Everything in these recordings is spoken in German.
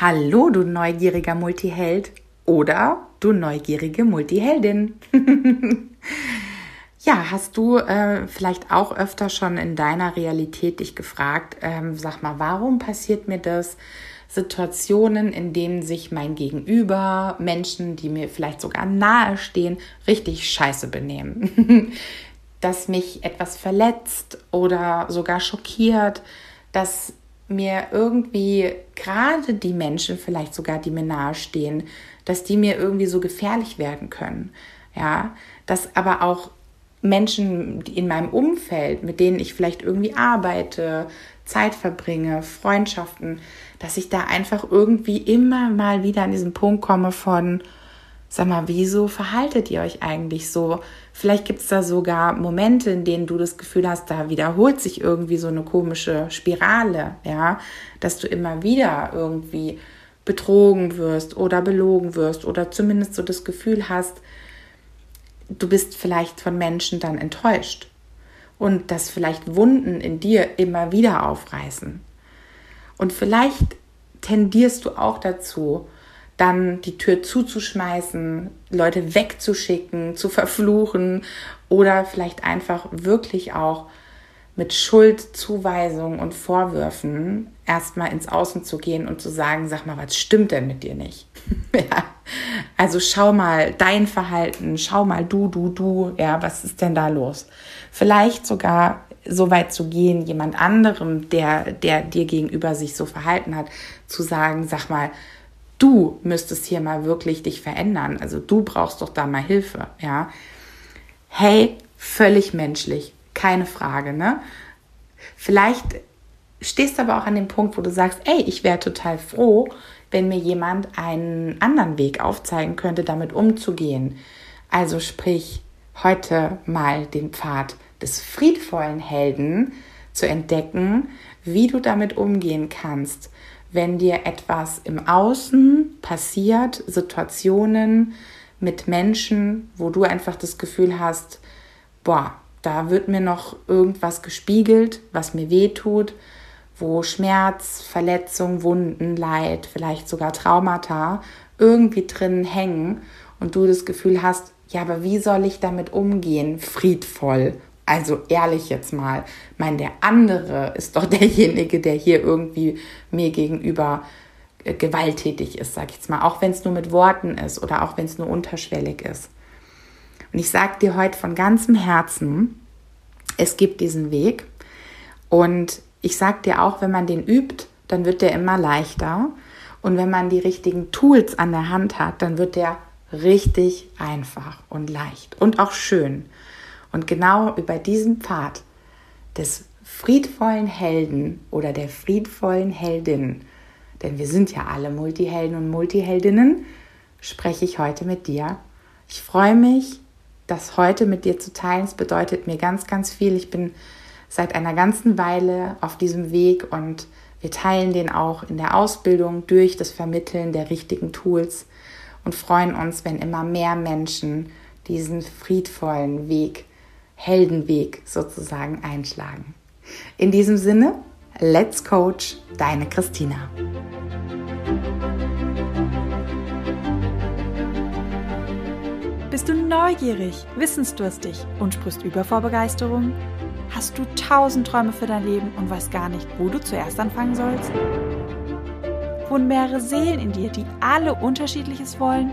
Hallo, du neugieriger Multiheld oder du neugierige Multiheldin. ja, hast du äh, vielleicht auch öfter schon in deiner Realität dich gefragt, ähm, sag mal, warum passiert mir das? Situationen, in denen sich mein Gegenüber, Menschen, die mir vielleicht sogar nahe stehen, richtig scheiße benehmen. dass mich etwas verletzt oder sogar schockiert, dass mir irgendwie gerade die Menschen, vielleicht sogar die mir nahestehen, dass die mir irgendwie so gefährlich werden können. Ja, dass aber auch Menschen in meinem Umfeld, mit denen ich vielleicht irgendwie arbeite, Zeit verbringe, Freundschaften, dass ich da einfach irgendwie immer mal wieder an diesen Punkt komme von, Sag mal, wieso verhaltet ihr euch eigentlich so? Vielleicht gibt es da sogar Momente, in denen du das Gefühl hast, da wiederholt sich irgendwie so eine komische Spirale, ja, dass du immer wieder irgendwie betrogen wirst oder belogen wirst oder zumindest so das Gefühl hast, du bist vielleicht von Menschen dann enttäuscht und dass vielleicht Wunden in dir immer wieder aufreißen. Und vielleicht tendierst du auch dazu, dann die Tür zuzuschmeißen, Leute wegzuschicken, zu verfluchen oder vielleicht einfach wirklich auch mit Schuldzuweisungen und Vorwürfen erstmal ins Außen zu gehen und zu sagen, sag mal, was stimmt denn mit dir nicht? ja. Also schau mal dein Verhalten, schau mal du, du, du, ja, was ist denn da los? Vielleicht sogar so weit zu gehen, jemand anderem, der, der dir gegenüber sich so verhalten hat, zu sagen, sag mal, du müsstest hier mal wirklich dich verändern. Also du brauchst doch da mal Hilfe, ja. Hey, völlig menschlich, keine Frage, ne? Vielleicht stehst du aber auch an dem Punkt, wo du sagst, ey, ich wäre total froh, wenn mir jemand einen anderen Weg aufzeigen könnte, damit umzugehen. Also sprich, heute mal den Pfad des friedvollen Helden zu entdecken, wie du damit umgehen kannst, wenn dir etwas im Außen passiert, Situationen mit Menschen, wo du einfach das Gefühl hast, boah, da wird mir noch irgendwas gespiegelt, was mir weh tut, wo Schmerz, Verletzung, Wunden, Leid, vielleicht sogar Traumata irgendwie drin hängen und du das Gefühl hast, ja, aber wie soll ich damit umgehen, friedvoll also ehrlich jetzt mal, mein der andere ist doch derjenige, der hier irgendwie mir gegenüber äh, gewalttätig ist, sag ich jetzt mal, auch wenn es nur mit Worten ist oder auch wenn es nur unterschwellig ist. Und ich sage dir heute von ganzem Herzen, es gibt diesen Weg und ich sage dir auch, wenn man den übt, dann wird der immer leichter und wenn man die richtigen Tools an der Hand hat, dann wird der richtig einfach und leicht und auch schön. Und genau über diesen Pfad des friedvollen Helden oder der friedvollen Heldin, denn wir sind ja alle Multihelden und Multiheldinnen, spreche ich heute mit dir. Ich freue mich, das heute mit dir zu teilen. Es bedeutet mir ganz, ganz viel. Ich bin seit einer ganzen Weile auf diesem Weg und wir teilen den auch in der Ausbildung durch das Vermitteln der richtigen Tools und freuen uns, wenn immer mehr Menschen diesen friedvollen Weg Heldenweg sozusagen einschlagen. In diesem Sinne, let's coach, deine Christina. Bist du neugierig, wissensdurstig und sprichst über vor Begeisterung? Hast du tausend Träume für dein Leben und weißt gar nicht, wo du zuerst anfangen sollst? Wohnen mehrere Seelen in dir, die alle unterschiedliches wollen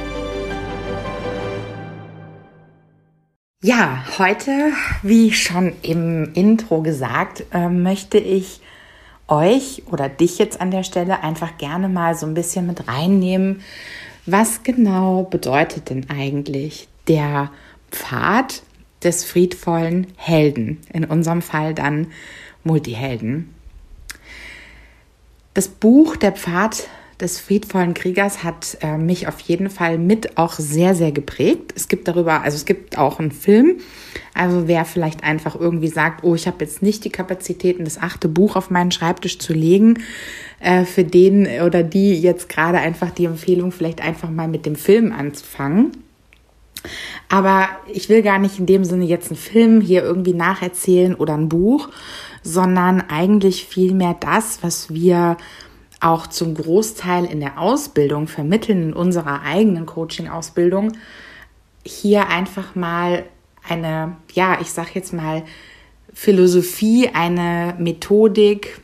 Ja, heute, wie schon im Intro gesagt, äh, möchte ich euch oder dich jetzt an der Stelle einfach gerne mal so ein bisschen mit reinnehmen. Was genau bedeutet denn eigentlich der Pfad des friedvollen Helden? In unserem Fall dann Multihelden. Das Buch Der Pfad des friedvollen Kriegers hat äh, mich auf jeden Fall mit auch sehr, sehr geprägt. Es gibt darüber, also es gibt auch einen Film. Also wer vielleicht einfach irgendwie sagt, oh, ich habe jetzt nicht die Kapazitäten, das achte Buch auf meinen Schreibtisch zu legen, äh, für den oder die jetzt gerade einfach die Empfehlung, vielleicht einfach mal mit dem Film anzufangen. Aber ich will gar nicht in dem Sinne jetzt einen Film hier irgendwie nacherzählen oder ein Buch, sondern eigentlich vielmehr das, was wir auch zum Großteil in der Ausbildung vermitteln, in unserer eigenen Coaching-Ausbildung, hier einfach mal eine, ja, ich sag jetzt mal, Philosophie, eine Methodik,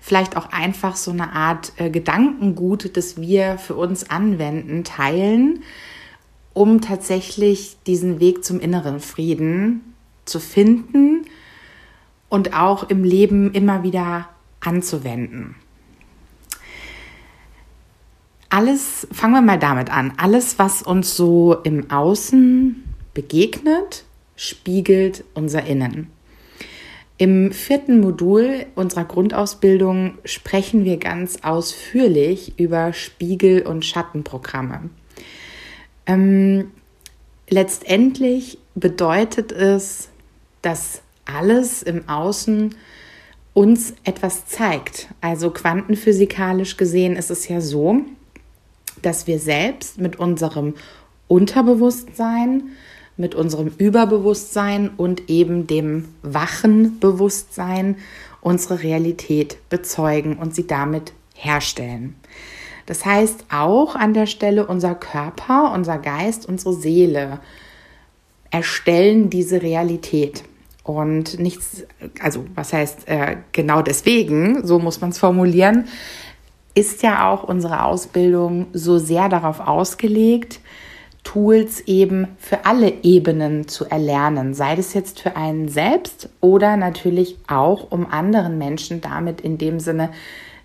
vielleicht auch einfach so eine Art äh, Gedankengut, das wir für uns anwenden, teilen, um tatsächlich diesen Weg zum inneren Frieden zu finden und auch im Leben immer wieder anzuwenden. Alles, fangen wir mal damit an, alles, was uns so im Außen begegnet, spiegelt unser Innen. Im vierten Modul unserer Grundausbildung sprechen wir ganz ausführlich über Spiegel- und Schattenprogramme. Ähm, letztendlich bedeutet es, dass alles im Außen uns etwas zeigt. Also quantenphysikalisch gesehen ist es ja so, dass wir selbst mit unserem Unterbewusstsein, mit unserem Überbewusstsein und eben dem wachen Bewusstsein unsere Realität bezeugen und sie damit herstellen. Das heißt auch an der Stelle unser Körper, unser Geist, unsere Seele erstellen diese Realität. Und nichts, also was heißt äh, genau deswegen, so muss man es formulieren, ist ja auch unsere Ausbildung so sehr darauf ausgelegt, Tools eben für alle Ebenen zu erlernen, sei es jetzt für einen selbst oder natürlich auch um anderen Menschen damit in dem Sinne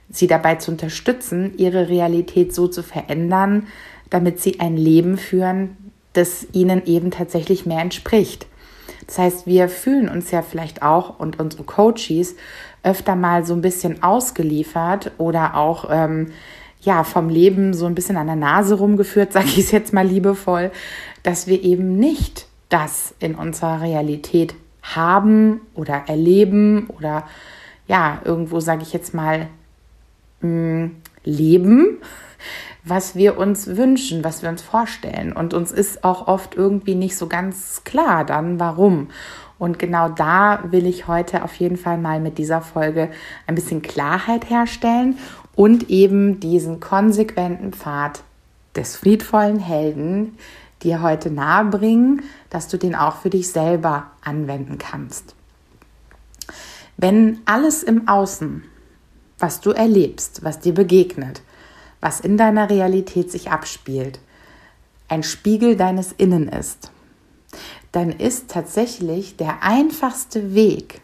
sie dabei zu unterstützen, ihre Realität so zu verändern, damit sie ein Leben führen, das ihnen eben tatsächlich mehr entspricht. Das heißt, wir fühlen uns ja vielleicht auch und unsere Coaches öfter mal so ein bisschen ausgeliefert oder auch ähm, ja vom Leben so ein bisschen an der Nase rumgeführt, sage ich es jetzt mal liebevoll, dass wir eben nicht das in unserer Realität haben oder erleben oder ja irgendwo sage ich jetzt mal mh, mm, leben, was wir uns wünschen, was wir uns vorstellen. Und uns ist auch oft irgendwie nicht so ganz klar dann, warum. Und genau da will ich heute auf jeden Fall mal mit dieser Folge ein bisschen Klarheit herstellen und eben diesen konsequenten Pfad des friedvollen Helden dir heute nahebringen, dass du den auch für dich selber anwenden kannst. Wenn alles im Außen, was du erlebst, was dir begegnet, was in deiner Realität sich abspielt, ein Spiegel deines Innen ist, dann ist tatsächlich der einfachste Weg,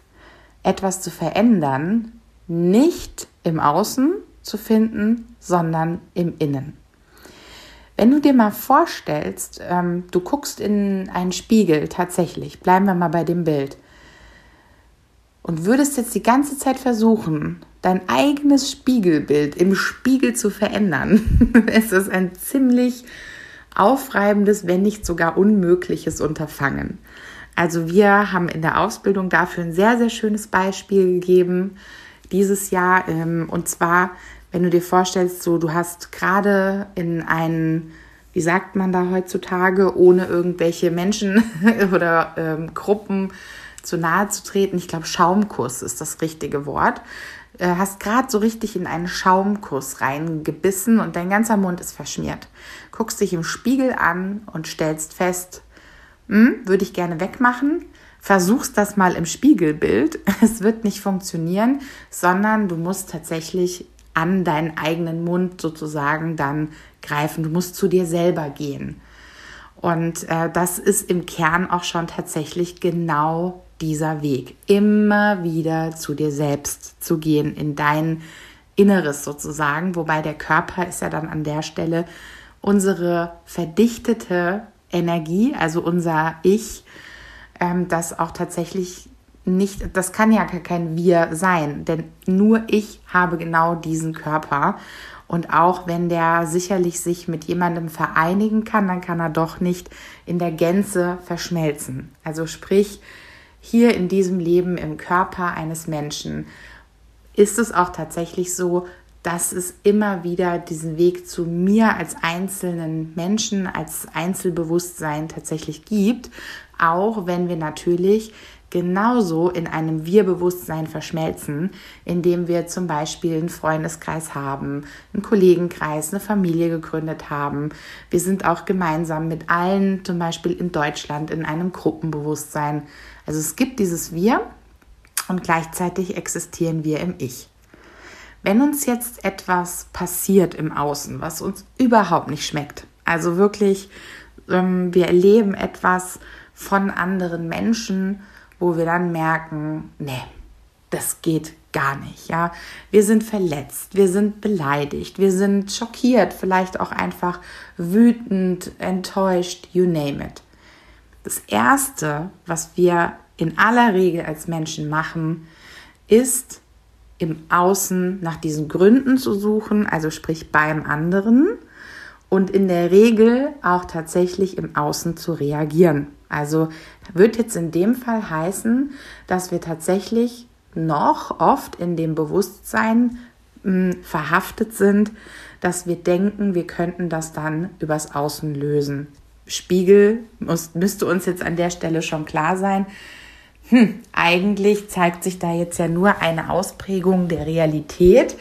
etwas zu verändern, nicht im Außen zu finden, sondern im Innen. Wenn du dir mal vorstellst, ähm, du guckst in einen Spiegel tatsächlich, bleiben wir mal bei dem Bild, und würdest jetzt die ganze Zeit versuchen, dein eigenes Spiegelbild im Spiegel zu verändern, ist ein ziemlich aufreibendes, wenn nicht sogar unmögliches Unterfangen. Also wir haben in der Ausbildung dafür ein sehr, sehr schönes Beispiel gegeben dieses Jahr. Ähm, und zwar, wenn du dir vorstellst, so du hast gerade in einen, wie sagt man da heutzutage, ohne irgendwelche Menschen oder ähm, Gruppen zu nahe zu treten. Ich glaube, Schaumkuss ist das richtige Wort. Äh, hast gerade so richtig in einen Schaumkuss reingebissen und dein ganzer Mund ist verschmiert. Guckst dich im Spiegel an und stellst fest, hm, würde ich gerne wegmachen. Versuchst das mal im Spiegelbild. Es wird nicht funktionieren, sondern du musst tatsächlich an deinen eigenen Mund sozusagen dann greifen. Du musst zu dir selber gehen. Und äh, das ist im Kern auch schon tatsächlich genau dieser Weg. Immer wieder zu dir selbst zu gehen, in dein Inneres sozusagen. Wobei der Körper ist ja dann an der Stelle unsere verdichtete Energie, also unser Ich, ähm, das auch tatsächlich nicht, das kann ja kein Wir sein, denn nur ich habe genau diesen Körper Und auch wenn der sicherlich sich mit jemandem vereinigen kann, dann kann er doch nicht in der Gänze verschmelzen. Also sprich, hier in diesem Leben im Körper eines Menschen ist es auch tatsächlich so, dass es immer wieder diesen Weg zu mir als einzelnen Menschen, als Einzelbewusstsein tatsächlich gibt, auch wenn wir natürlich genauso in einem Wir-Bewusstsein verschmelzen, indem wir zum Beispiel einen Freundeskreis haben, einen Kollegenkreis, eine Familie gegründet haben. Wir sind auch gemeinsam mit allen, zum Beispiel in Deutschland, in einem Gruppenbewusstsein. Also es gibt dieses Wir und gleichzeitig existieren wir im Ich. Wenn uns jetzt etwas passiert im Außen, was uns überhaupt nicht schmeckt, also wirklich, ähm, wir erleben etwas von anderen Menschen, wo wir dann merken, nee, das geht gar nicht, ja. Wir sind verletzt, wir sind beleidigt, wir sind schockiert, vielleicht auch einfach wütend, enttäuscht, you name it. Das erste, was wir in aller Regel als Menschen machen, ist im Außen nach diesen Gründen zu suchen, also sprich beim anderen und in der Regel auch tatsächlich im Außen zu reagieren. Also wird jetzt in dem Fall heißen, dass wir tatsächlich noch oft in dem Bewusstsein mh, hm, verhaftet sind, dass wir denken, wir könnten das dann übers Außen lösen. Spiegel muss, müsste uns jetzt an der Stelle schon klar sein. Hm, eigentlich zeigt sich da jetzt ja nur eine Ausprägung der Realität,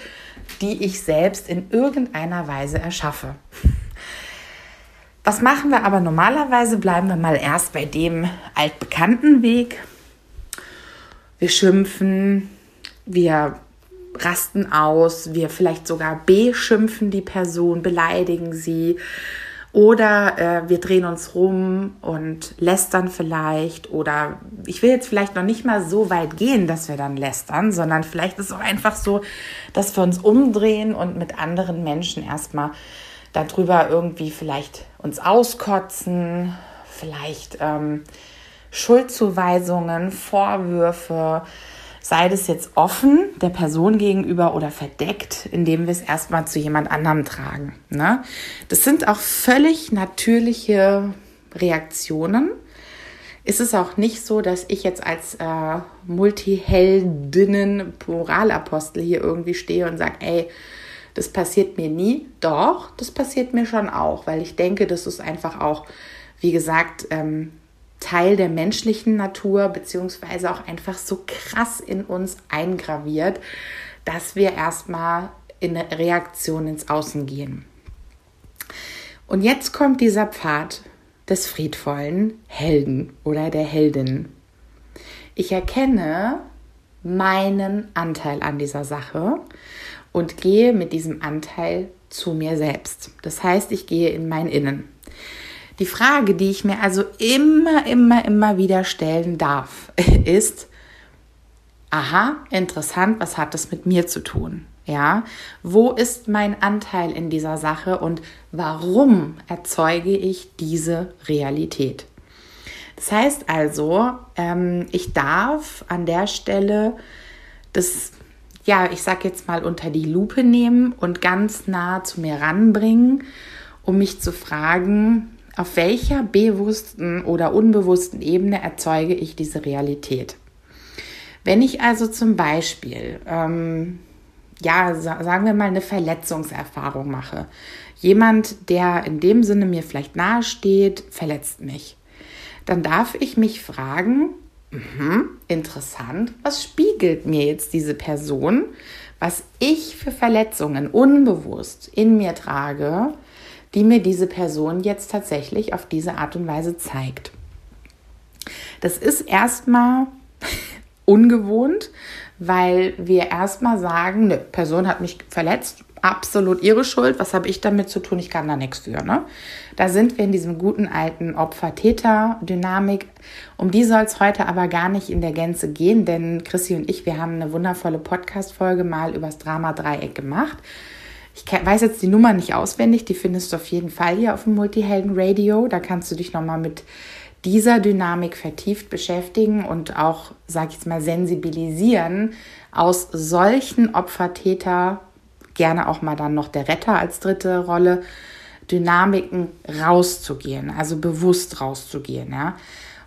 die ich selbst in irgendeiner Weise erschaffe. Was machen wir aber normalerweise? Bleiben wir mal erst bei dem altbekannten Weg. Wir schimpfen, wir rasten aus, wir vielleicht sogar beschimpfen die Person, beleidigen sie oder äh, wir drehen uns rum und lästern vielleicht oder ich will jetzt vielleicht noch nicht mal so weit gehen, dass wir dann lästern, sondern vielleicht ist es auch einfach so, dass wir uns umdrehen und mit anderen Menschen erstmal darüber irgendwie vielleicht uns auskotzen, vielleicht ähm, Schuldzuweisungen, Vorwürfe, sei das jetzt offen der Person gegenüber oder verdeckt, indem wir es erstmal zu jemand anderem tragen. Ne? Das sind auch völlig natürliche Reaktionen. Ist es auch nicht so, dass ich jetzt als äh, Multiheldinnen, Moralapostel hier irgendwie stehe und sage, ey, das passiert mir nie. Doch, das passiert mir schon auch, weil ich denke, das ist einfach auch, wie gesagt, ähm, Teil der menschlichen Natur, beziehungsweise auch einfach so krass in uns eingraviert, dass wir erstmal in eine Reaktion ins Außen gehen. Und jetzt kommt dieser Pfad des friedvollen Helden oder der Heldin. Ich erkenne meinen Anteil an dieser Sache und gehe mit diesem Anteil zu mir selbst. Das heißt, ich gehe in mein Innen. Die Frage, die ich mir also immer, immer, immer wieder stellen darf, ist, aha, interessant, was hat das mit mir zu tun? Ja, wo ist mein Anteil in dieser Sache und warum erzeuge ich diese Realität? Das heißt also, ähm, ich darf an der Stelle das ja, ich sag jetzt mal unter die Lupe nehmen und ganz nah zu mir ranbringen, um mich zu fragen, auf welcher bewussten oder unbewussten Ebene erzeuge ich diese Realität? Wenn ich also zum Beispiel, ähm, ja, sagen wir mal, eine Verletzungserfahrung mache, jemand, der in dem Sinne mir vielleicht nahesteht, verletzt mich, dann darf ich mich fragen, Mhm, interessant. Was spiegelt mir jetzt diese Person, was ich für Verletzungen unbewusst in mir trage, die mir diese Person jetzt tatsächlich auf diese Art und Weise zeigt? Das ist erstmal ungewohnt, weil wir erstmal sagen, eine Person hat mich verletzt, absolut ihre Schuld. Was habe ich damit zu tun? Ich kann da nichts für. Ne? Da sind wir in diesem guten alten Opfer-Täter-Dynamik. Um die soll es heute aber gar nicht in der Gänze gehen, denn Chrissy und ich, wir haben eine wundervolle Podcast-Folge mal übers Drama-Dreieck gemacht. Ich weiß jetzt die Nummer nicht auswendig, die findest du auf jeden Fall hier auf dem Multihelden Radio. Da kannst du dich nochmal mit dieser Dynamik vertieft beschäftigen und auch, sag ich jetzt mal, sensibilisieren aus solchen Opfer-Täter gerne auch mal dann noch der Retter als dritte Rolle, Dynamiken rauszugehen, also bewusst rauszugehen. Ja.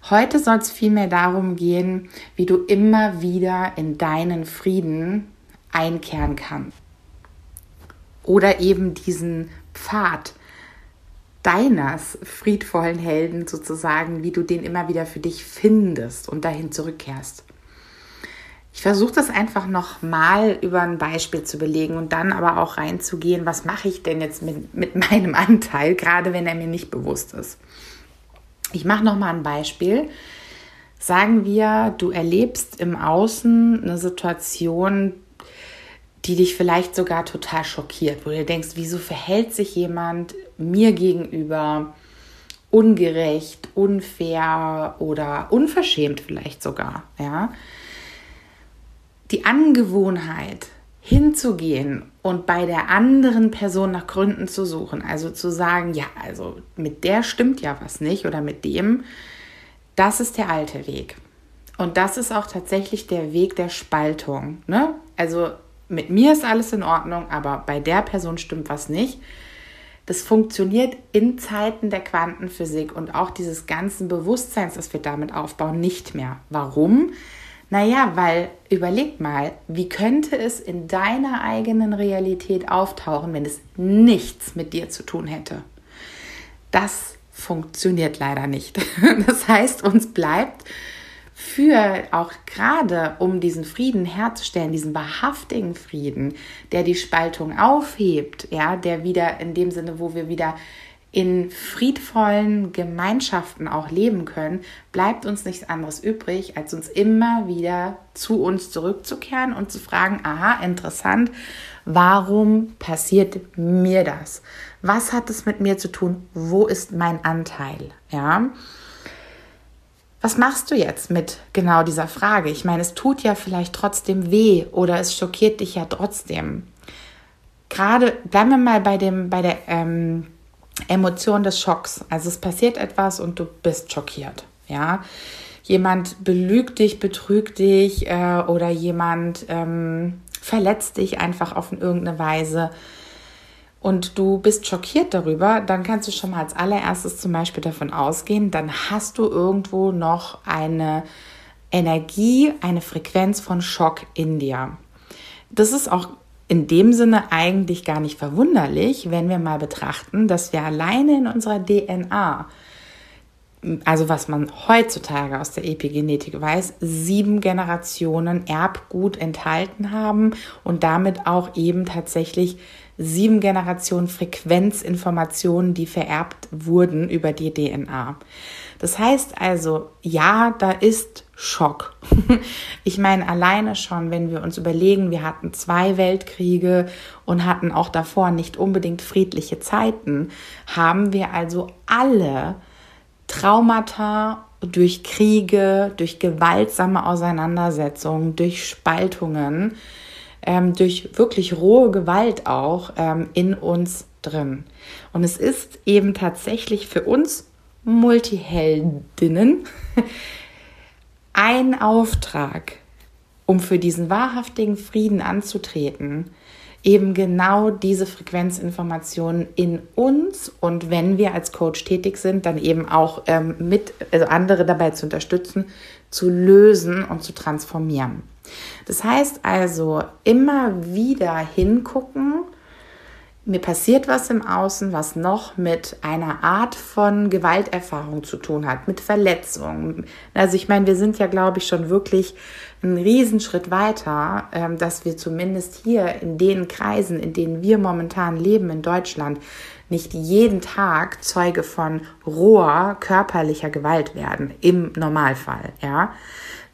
Heute soll es vielmehr darum gehen, wie du immer wieder in deinen Frieden einkehren kannst. Oder eben diesen Pfad deines friedvollen Helden sozusagen, wie du den immer wieder für dich findest und dahin zurückkehrst. Ich versuche das einfach nochmal über ein Beispiel zu belegen und dann aber auch reinzugehen, was mache ich denn jetzt mit, mit meinem Anteil, gerade wenn er mir nicht bewusst ist. Ich mache nochmal ein Beispiel. Sagen wir, du erlebst im Außen eine Situation, die dich vielleicht sogar total schockiert, wo du denkst, wieso verhält sich jemand mir gegenüber ungerecht, unfair oder unverschämt vielleicht sogar, ja? die Angewohnheit hinzugehen und bei der anderen Person nach Gründen zu suchen, also zu sagen, ja, also mit der stimmt ja was nicht oder mit dem, das ist der alte Weg. Und das ist auch tatsächlich der Weg der Spaltung. Ne? Also mit mir ist alles in Ordnung, aber bei der Person stimmt was nicht. Das funktioniert in Zeiten der Quantenphysik und auch dieses ganzen Bewusstseins, das wir damit aufbauen, nicht mehr. Warum? Naja, weil überleg mal, wie könnte es in deiner eigenen Realität auftauchen, wenn es nichts mit dir zu tun hätte? Das funktioniert leider nicht. Das heißt, uns bleibt für auch gerade um diesen Frieden herzustellen, diesen wahrhaftigen Frieden, der die Spaltung aufhebt, ja, der wieder in dem Sinne, wo wir wieder in friedvollen Gemeinschaften auch leben können, bleibt uns nichts anderes übrig, als uns immer wieder zu uns zurückzukehren und zu fragen, aha, interessant, warum passiert mir das? Was hat es mit mir zu tun? Wo ist mein Anteil? Ja. Was machst du jetzt mit genau dieser Frage? Ich meine, es tut ja vielleicht trotzdem weh oder es schockiert dich ja trotzdem. Gerade bleiben wir mal bei dem, bei der ähm, Emotion des Schocks. Also es passiert etwas und du bist schockiert. Ja, jemand belügt dich, betrügt dich äh, oder jemand ähm, verletzt dich einfach auf irgendeine Weise und du bist schockiert darüber, dann kannst du schon mal als allererstes zum Beispiel davon ausgehen, dann hast du irgendwo noch eine Energie, eine Frequenz von Schock in dir. Das ist auch in dem Sinne eigentlich gar nicht verwunderlich, wenn wir mal betrachten, dass wir alleine in unserer DNA, also was man heutzutage aus der Epigenetik weiß, sieben Generationen Erbgut enthalten haben und damit auch eben tatsächlich sieben Generationen Frequenzinformationen, die vererbt wurden über die DNA. Das heißt also, ja, da ist Schock. Ich meine, alleine schon, wenn wir uns überlegen, wir hatten zwei Weltkriege und hatten auch davor nicht unbedingt friedliche Zeiten, haben wir also alle Traumata durch Kriege, durch gewaltsame Auseinandersetzungen, durch Spaltungen, ähm, durch wirklich rohe Gewalt auch ähm, in uns drin. Und es ist eben tatsächlich für uns Multiheldinnen ein Auftrag, um für diesen wahrhaftigen Frieden anzutreten, eben genau diese Frequenzinformationen in uns und wenn wir als Coach tätig sind, dann eben auch ähm, mit also andere dabei zu unterstützen, zu lösen und zu transformieren. Das heißt also immer wieder hingucken, mir passiert was im Außen, was noch mit einer Art von Gewalterfahrung zu tun hat, mit Verletzungen. Also ich meine, wir sind ja, glaube ich, schon wirklich einen Riesenschritt weiter, ähm, dass wir zumindest hier in den Kreisen, in denen wir momentan leben in Deutschland, nicht jeden Tag Zeuge von roher körperlicher Gewalt werden, im Normalfall, ja.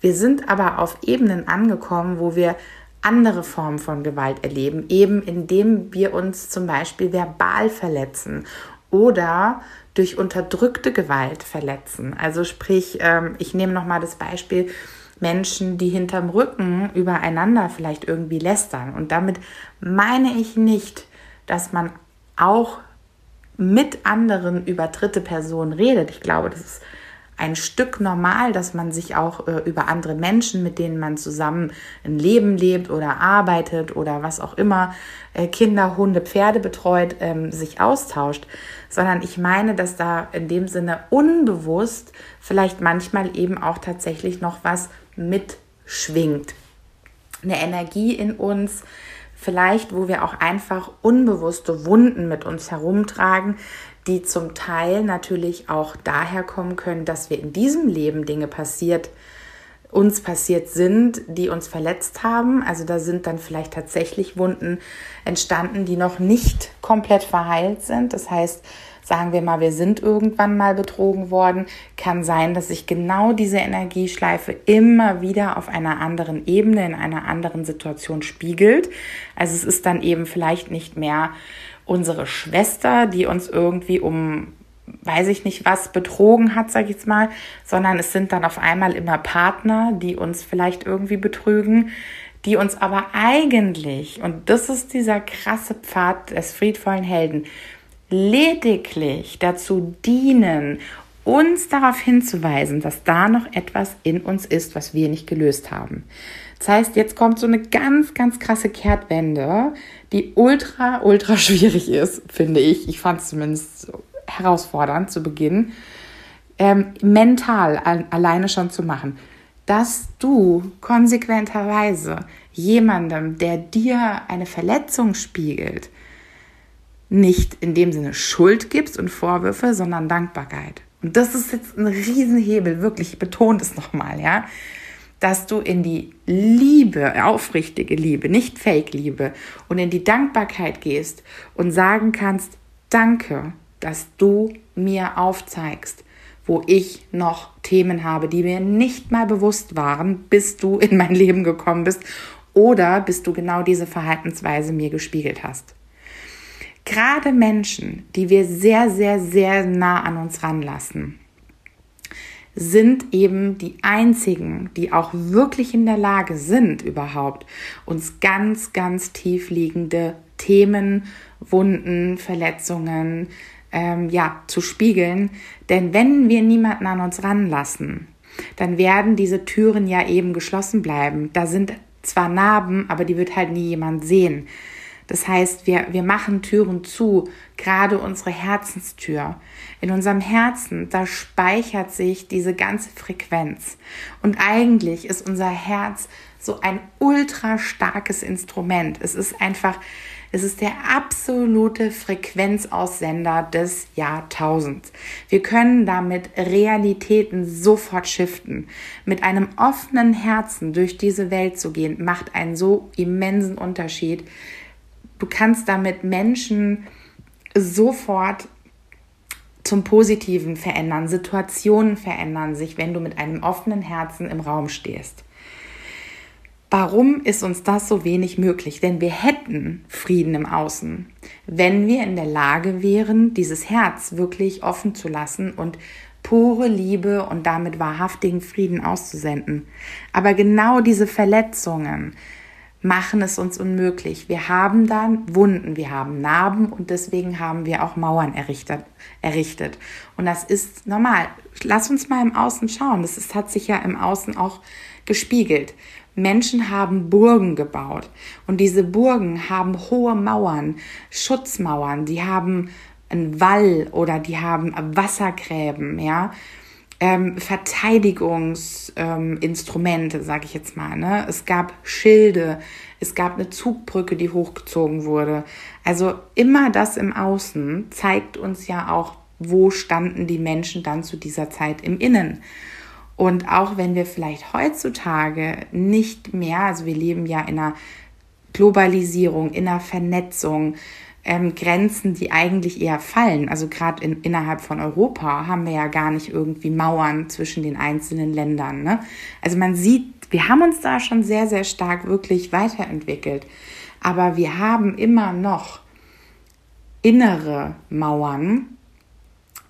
Wir sind aber auf Ebenen angekommen, wo wir andere Formen von Gewalt erleben, eben indem wir uns zum Beispiel verbal verletzen oder durch unterdrückte Gewalt verletzen. Also sprich, ähm, ich nehme nochmal das Beispiel, Menschen, die hinterm Rücken übereinander vielleicht irgendwie lästern. Und damit meine ich nicht, dass man auch mit anderen über dritte Personen redet. Ich glaube, das ist ein Stück normal, dass man sich auch äh, über andere Menschen, mit denen man zusammen ein Leben lebt oder arbeitet oder was auch immer, äh, Kinder, Hunde, Pferde betreut, ähm, sich austauscht, sondern ich meine, dass da in dem Sinne unbewusst vielleicht manchmal eben auch tatsächlich noch was mitschwingt. Eine Energie in uns, vielleicht, wo wir auch einfach unbewusste Wunden mit uns herumtragen, die zum Teil natürlich auch daher kommen können, dass wir in diesem Leben Dinge passiert, uns passiert sind, die uns verletzt haben. Also da sind dann vielleicht tatsächlich Wunden entstanden, die noch nicht komplett verheilt sind. Das heißt, sagen wir mal, wir sind irgendwann mal betrogen worden, kann sein, dass sich genau diese Energieschleife immer wieder auf einer anderen Ebene, in einer anderen Situation spiegelt. Also es ist dann eben vielleicht nicht mehr unsere Schwester, die uns irgendwie um weiß ich nicht was betrogen hat, sag ich jetzt mal, sondern es sind dann auf einmal immer Partner, die uns vielleicht irgendwie betrügen, die uns aber eigentlich, und das ist dieser krasse Pfad des friedvollen Helden, lediglich dazu dienen, uns darauf hinzuweisen, dass da noch etwas in uns ist, was wir nicht gelöst haben. Das heißt, jetzt kommt so eine ganz, ganz krasse Kehrtwende, die ultra, ultra schwierig ist, finde ich. Ich fand es zumindest herausfordernd zu Beginn, ähm, mental alleine schon zu machen. Dass du konsequenterweise jemandem, der dir eine Verletzung spiegelt, nicht in dem Sinne Schuld gibst und Vorwürfe, sondern Dankbarkeit. Und das ist jetzt ein Riesenhebel, wirklich, ich betone es nochmal, ja dass du in die Liebe, aufrichtige Liebe, nicht Fake-Liebe und in die Dankbarkeit gehst und sagen kannst, danke, dass du mir aufzeigst, wo ich noch Themen habe, die mir nicht mal bewusst waren, bis du in mein Leben gekommen bist oder bis du genau diese Verhaltensweise mir gespiegelt hast. Gerade Menschen, die wir sehr, sehr, sehr nah an uns ranlassen, sind eben die einzigen, die auch wirklich in der Lage sind, überhaupt uns ganz, ganz tief liegende Themen, Wunden, Verletzungen, ähm, ja, zu spiegeln. Denn wenn wir niemanden an uns ranlassen, dann werden diese Türen ja eben geschlossen bleiben. Da sind zwar Narben, aber die wird halt nie jemand sehen. Das heißt, wir, wir machen Türen zu, gerade unsere Herzenstür. In unserem Herzen, da speichert sich diese ganze Frequenz. Und eigentlich ist unser Herz so ein ultra starkes Instrument. Es ist einfach, es ist der absolute Frequenzaussender des Jahrtausends. Wir können damit Realitäten sofort shiften. Mit einem offenen Herzen durch diese Welt zu gehen, macht einen so immensen Unterschied Du kannst damit Menschen sofort zum Positiven verändern. Situationen verändern sich, wenn du mit einem offenen Herzen im Raum stehst. Warum ist uns das so wenig möglich? Denn wir hätten Frieden im Außen, wenn wir in der Lage wären, dieses Herz wirklich offen zu lassen und pure Liebe und damit wahrhaftigen Frieden auszusenden. Aber genau diese Verletzungen, machen es uns unmöglich. Wir haben dann Wunden, wir haben Narben und deswegen haben wir auch Mauern errichtet. errichtet. Und das ist normal. Lass uns mal im Außen schauen. Das ist, hat sich ja im Außen auch gespiegelt. Menschen haben Burgen gebaut und diese Burgen haben hohe Mauern, Schutzmauern, die haben einen Wall oder die haben Wassergräben, ja ähm, Verteidigungsinstrumente, ähm, sage ich jetzt mal. Ne? Es gab Schilde, es gab eine Zugbrücke, die hochgezogen wurde. Also immer das im Außen zeigt uns ja auch, wo standen die Menschen dann zu dieser Zeit im Innen. Und auch wenn wir vielleicht heutzutage nicht mehr, also wir leben ja in einer Globalisierung, in einer Vernetzung, ähm, Grenzen, die eigentlich eher fallen. Also gerade in, innerhalb von Europa haben wir ja gar nicht irgendwie Mauern zwischen den einzelnen Ländern. Ne? Also man sieht, wir haben uns da schon sehr, sehr stark wirklich weiterentwickelt. Aber wir haben immer noch innere Mauern.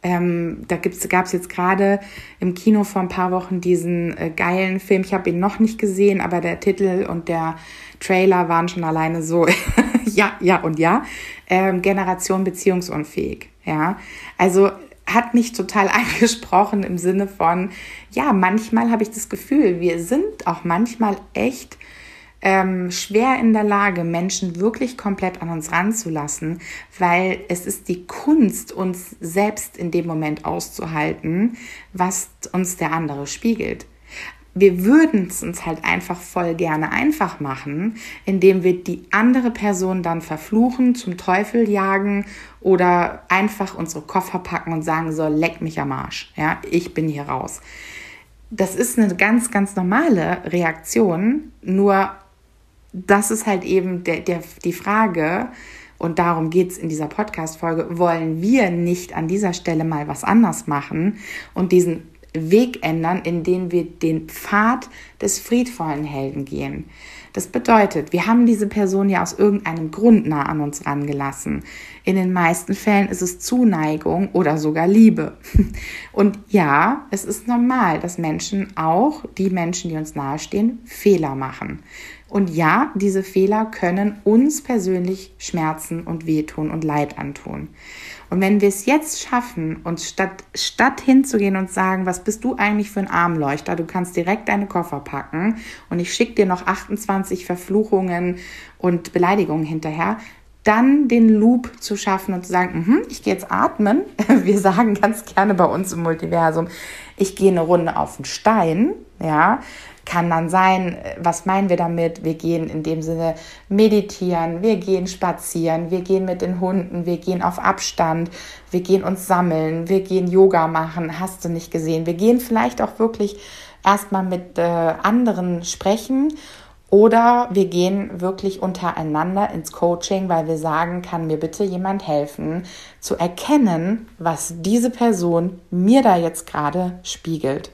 Ähm, da gab es jetzt gerade im Kino vor ein paar Wochen diesen äh, geilen Film. Ich habe ihn noch nicht gesehen, aber der Titel und der Trailer waren schon alleine so, ja, ja und ja, ähm, Generation beziehungsunfähig. Ja, also hat mich total angesprochen im Sinne von, ja, manchmal habe ich das Gefühl, wir sind auch manchmal echt ähm, schwer in der Lage, Menschen wirklich komplett an uns ranzulassen, weil es ist die Kunst, uns selbst in dem Moment auszuhalten, was uns der andere spiegelt wir würden es uns halt einfach voll gerne einfach machen, indem wir die andere Person dann verfluchen, zum Teufel jagen oder einfach unsere Koffer packen und sagen so, leck mich am Arsch, ja, ich bin hier raus. Das ist eine ganz, ganz normale Reaktion, nur das ist halt eben der, der, die Frage, und darum geht es in dieser Podcast-Folge, wollen wir nicht an dieser Stelle mal was anders machen und diesen Weg ändern, indem wir den Pfad des friedvollen Helden gehen. Das bedeutet, wir haben diese Person ja aus irgendeinem Grund nah an uns rangelassen. In den meisten Fällen ist es Zuneigung oder sogar Liebe. Und ja, es ist normal, dass Menschen, auch die Menschen, die uns nahestehen, Fehler machen. Und ja, diese Fehler können uns persönlich schmerzen und wehtun und Leid antun. Und wenn wir es jetzt schaffen, uns statt, statt hinzugehen und sagen, was bist du eigentlich für ein Armleuchter, du kannst direkt deine Koffer packen und ich schicke dir noch 28 Verfluchungen und Beleidigungen hinterher, dann den Loop zu schaffen und zu sagen, mm ich gehe jetzt atmen. Wir sagen ganz gerne bei uns im Multiversum, ich gehe eine Runde auf den Stein, ja, kann dann sein, was meinen wir damit? Wir gehen in dem Sinne meditieren, wir gehen spazieren, wir gehen mit den Hunden, wir gehen auf Abstand, wir gehen uns sammeln, wir gehen Yoga machen, hast du nicht gesehen. Wir gehen vielleicht auch wirklich erstmal mit äh, anderen sprechen oder wir gehen wirklich untereinander ins Coaching, weil wir sagen, kann mir bitte jemand helfen, zu erkennen, was diese Person mir da jetzt gerade spiegelt.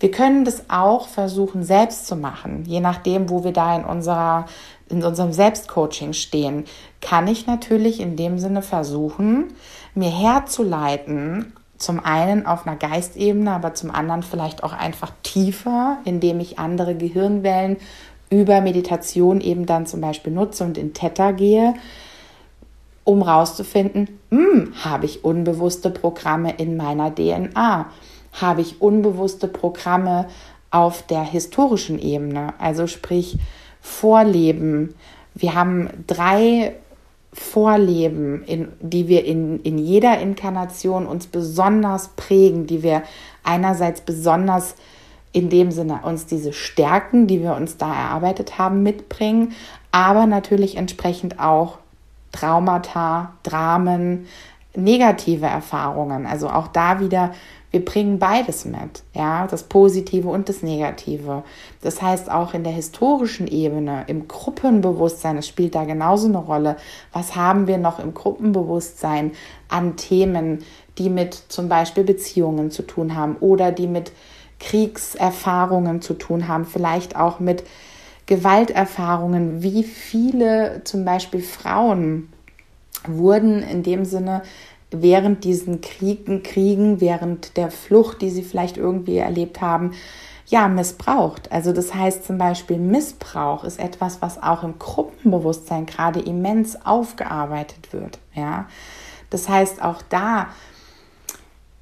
Wir können das auch versuchen, selbst zu machen, je nachdem, wo wir da in unserer in unserem Selbstcoaching stehen, kann ich natürlich in dem Sinne versuchen, mir herzuleiten, zum einen auf einer Geistebene, aber zum anderen vielleicht auch einfach tiefer, indem ich andere Gehirnwellen über Meditation eben dann zum Beispiel nutze und in Theta gehe, um rauszufinden, hm, habe ich unbewusste Programme in meiner DNA? habe ich unbewusste Programme auf der historischen Ebene, also sprich Vorleben. Wir haben drei Vorleben, in, die wir in, in jeder Inkarnation uns besonders prägen, die wir einerseits besonders in dem Sinne uns diese Stärken, die wir uns da erarbeitet haben, mitbringen, aber natürlich entsprechend auch Traumata, Dramen, negative Erfahrungen. Also auch da wieder wir bringen beides mit, ja, das Positive und das Negative. Das heißt auch in der historischen Ebene, im Gruppenbewusstsein, es spielt da genauso eine Rolle. Was haben wir noch im Gruppenbewusstsein an Themen, die mit zum Beispiel Beziehungen zu tun haben oder die mit Kriegserfahrungen zu tun haben, vielleicht auch mit Gewalterfahrungen, wie viele zum Beispiel Frauen wurden in dem Sinne während diesen Kriegen, Kriegen, während der Flucht, die sie vielleicht irgendwie erlebt haben, ja, missbraucht. Also das heißt zum Beispiel, Missbrauch ist etwas, was auch im Gruppenbewusstsein gerade immens aufgearbeitet wird. Ja, das heißt auch da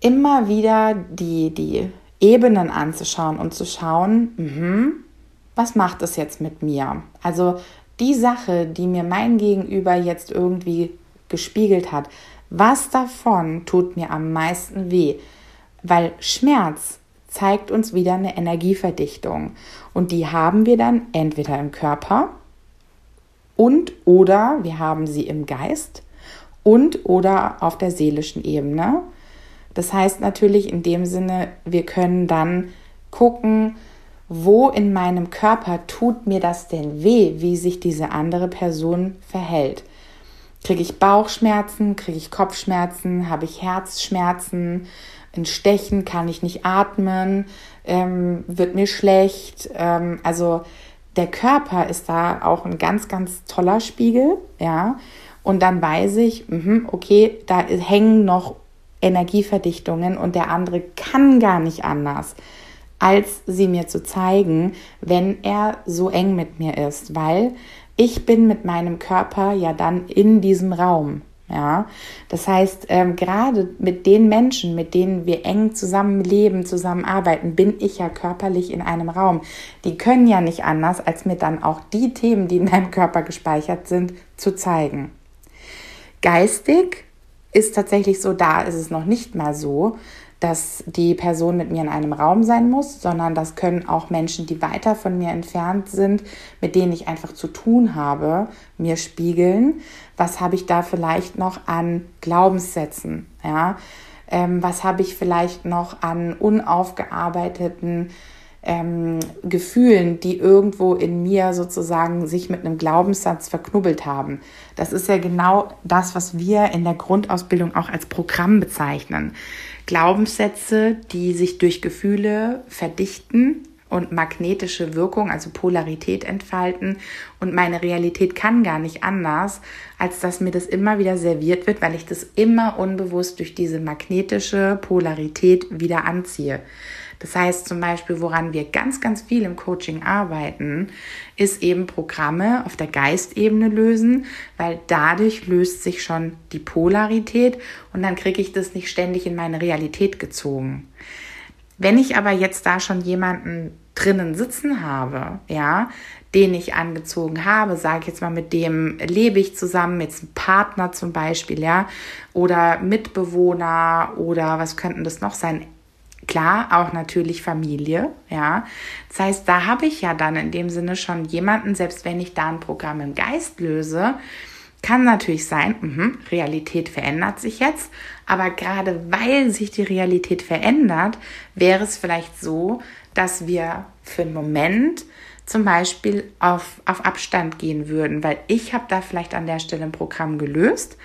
immer wieder die, die Ebenen anzuschauen und zu schauen, mh, was macht es jetzt mit mir? Also die Sache, die mir mein Gegenüber jetzt irgendwie gespiegelt hat, was davon tut mir am meisten weh? Weil Schmerz zeigt uns wieder eine Energieverdichtung und die haben wir dann entweder im Körper und oder wir haben sie im Geist und oder auf der seelischen Ebene. Das heißt natürlich in dem Sinne, wir können dann gucken, wo in meinem Körper tut mir das denn weh, wie sich diese andere Person verhält. Kriege ich Bauchschmerzen, kriege ich Kopfschmerzen, habe ich Herzschmerzen, ein Stechen, kann ich nicht atmen, ähm, wird mir schlecht. Ähm, also der Körper ist da auch ein ganz, ganz toller Spiegel, ja. Und dann weiß ich, mh, okay, da hängen noch Energieverdichtungen und der andere kann gar nicht anders, als sie mir zu zeigen, wenn er so eng mit mir ist, weil ich bin mit meinem Körper ja dann in diesem Raum. Ja, das heißt, ähm, gerade mit den Menschen, mit denen wir eng zusammen leben, zusammenarbeiten, bin ich ja körperlich in einem Raum. Die können ja nicht anders, als mir dann auch die Themen, die in meinem Körper gespeichert sind, zu zeigen. Geistig ist tatsächlich so, da ist es noch nicht mal so, dass die Person mit mir in einem Raum sein muss, sondern das können auch Menschen, die weiter von mir entfernt sind, mit denen ich einfach zu tun habe, mir spiegeln. Was habe ich da vielleicht noch an Glaubenssätzen? Ja? Ähm, was habe ich vielleicht noch an unaufgearbeiteten ähm, Gefühlen, die irgendwo in mir sozusagen sich mit einem Glaubenssatz verknubbelt haben. Das ist ja genau das, was wir in der Grundausbildung auch als Programm bezeichnen. Glaubenssätze, die sich durch Gefühle verdichten und magnetische Wirkung, also Polarität entfalten. Und meine Realität kann gar nicht anders, als dass mir das immer wieder serviert wird, weil ich das immer unbewusst durch diese magnetische Polarität wieder anziehe. Das heißt zum Beispiel, woran wir ganz, ganz viel im Coaching arbeiten, ist eben Programme auf der Geistebene lösen, weil dadurch löst sich schon die Polarität und dann kriege ich das nicht ständig in meine Realität gezogen. Wenn ich aber jetzt da schon jemanden drinnen sitzen habe, ja, den ich angezogen habe, sage ich jetzt mal, mit dem lebe ich zusammen, jetzt ein Partner zum Beispiel, ja, oder Mitbewohner oder was könnten das noch sein? Klar, auch natürlich Familie, ja. Das heißt, da habe ich ja dann in dem Sinne schon jemanden, selbst wenn ich da ein Programm im Geist löse, kann natürlich sein, mh, Realität verändert sich jetzt, aber gerade weil sich die Realität verändert, wäre es vielleicht so, dass wir für einen Moment zum Beispiel auf, auf Abstand gehen würden, weil ich habe da vielleicht an der Stelle ein Programm gelöst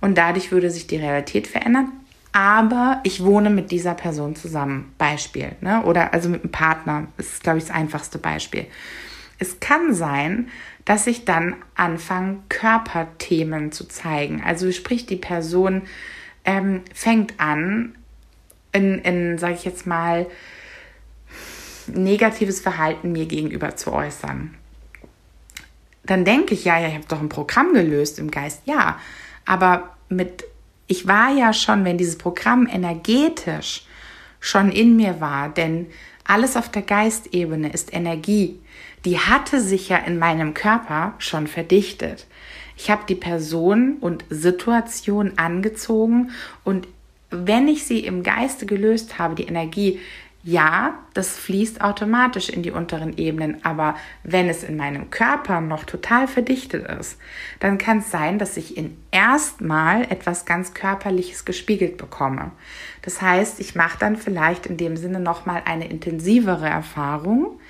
und dadurch würde sich die Realität verändern aber ich wohne mit dieser Person zusammen. Beispiel. Ne? Oder also mit einem Partner. Das ist, glaube ich, das einfachste Beispiel. Es kann sein, dass ich dann anfange, Körperthemen zu zeigen. Also sprich, die Person ähm, fängt an, in, in sage ich jetzt mal, negatives Verhalten mir gegenüber zu äußern. Dann denke ich, ja, ja, ich habe doch ein Programm gelöst im Geist. Ja, aber mit ich war ja schon, wenn dieses Programm energetisch schon in mir war, denn alles auf der Geistebene ist Energie, die hatte sich ja in meinem Körper schon verdichtet. Ich habe die Person und Situation angezogen und wenn ich sie im Geiste gelöst habe, die Energie, ja, das fließt automatisch in die unteren Ebenen, aber wenn es in meinem Körper noch total verdichtet ist, dann kann es sein, dass ich in erstmal etwas ganz Körperliches gespiegelt bekomme. Das heißt, ich mache dann vielleicht in dem Sinne nochmal eine intensivere Erfahrung